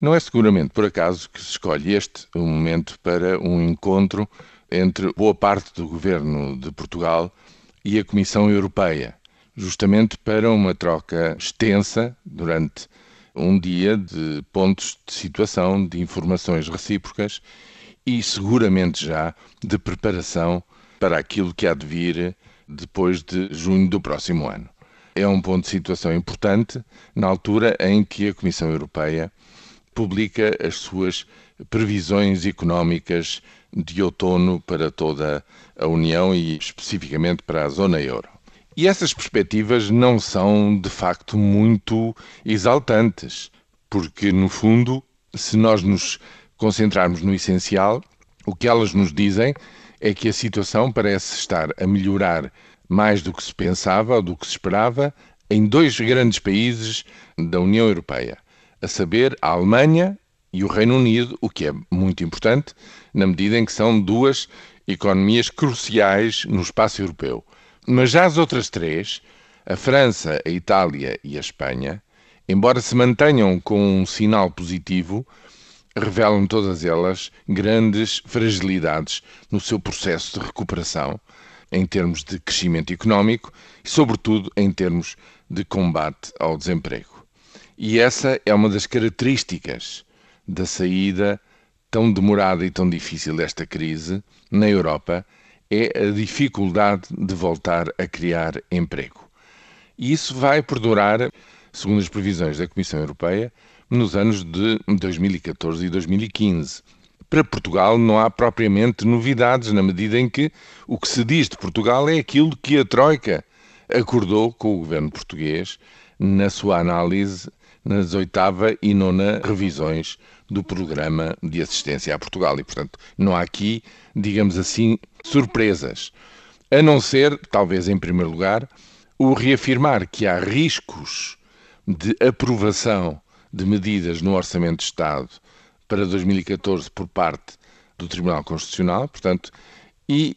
Não é seguramente por acaso que se escolhe este momento para um encontro entre boa parte do governo de Portugal e a Comissão Europeia, justamente para uma troca extensa durante um dia de pontos de situação, de informações recíprocas e seguramente já de preparação para aquilo que há de vir depois de junho do próximo ano. É um ponto de situação importante na altura em que a Comissão Europeia publica as suas previsões económicas de outono para toda a União e especificamente para a zona euro. E essas perspectivas não são de facto muito exaltantes, porque no fundo, se nós nos concentrarmos no essencial, o que elas nos dizem é que a situação parece estar a melhorar mais do que se pensava ou do que se esperava em dois grandes países da União Europeia, a saber, a Alemanha e o Reino Unido, o que é muito importante, na medida em que são duas economias cruciais no espaço europeu. Mas já as outras três, a França, a Itália e a Espanha, embora se mantenham com um sinal positivo, revelam todas elas grandes fragilidades no seu processo de recuperação, em termos de crescimento económico e, sobretudo, em termos de combate ao desemprego. E essa é uma das características da saída tão demorada e tão difícil desta crise na Europa é a dificuldade de voltar a criar emprego. E isso vai perdurar, segundo as previsões da Comissão Europeia, nos anos de 2014 e 2015. Para Portugal não há propriamente novidades, na medida em que o que se diz de Portugal é aquilo que a Troika acordou com o governo português na sua análise nas oitava e nona revisões do programa de assistência a Portugal. E, portanto, não há aqui, digamos assim, surpresas. A não ser, talvez em primeiro lugar, o reafirmar que há riscos de aprovação de medidas no Orçamento de Estado para 2014 por parte do Tribunal Constitucional, portanto, e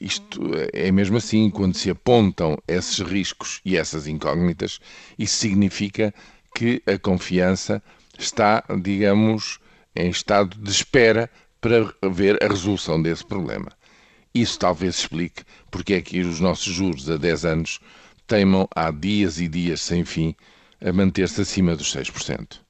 isto é mesmo assim, quando se apontam esses riscos e essas incógnitas, isso significa que a confiança está, digamos, em estado de espera para ver a resolução desse problema. Isso talvez explique porque é que os nossos juros a 10 anos teimam há dias e dias sem fim a manter-se acima dos 6%.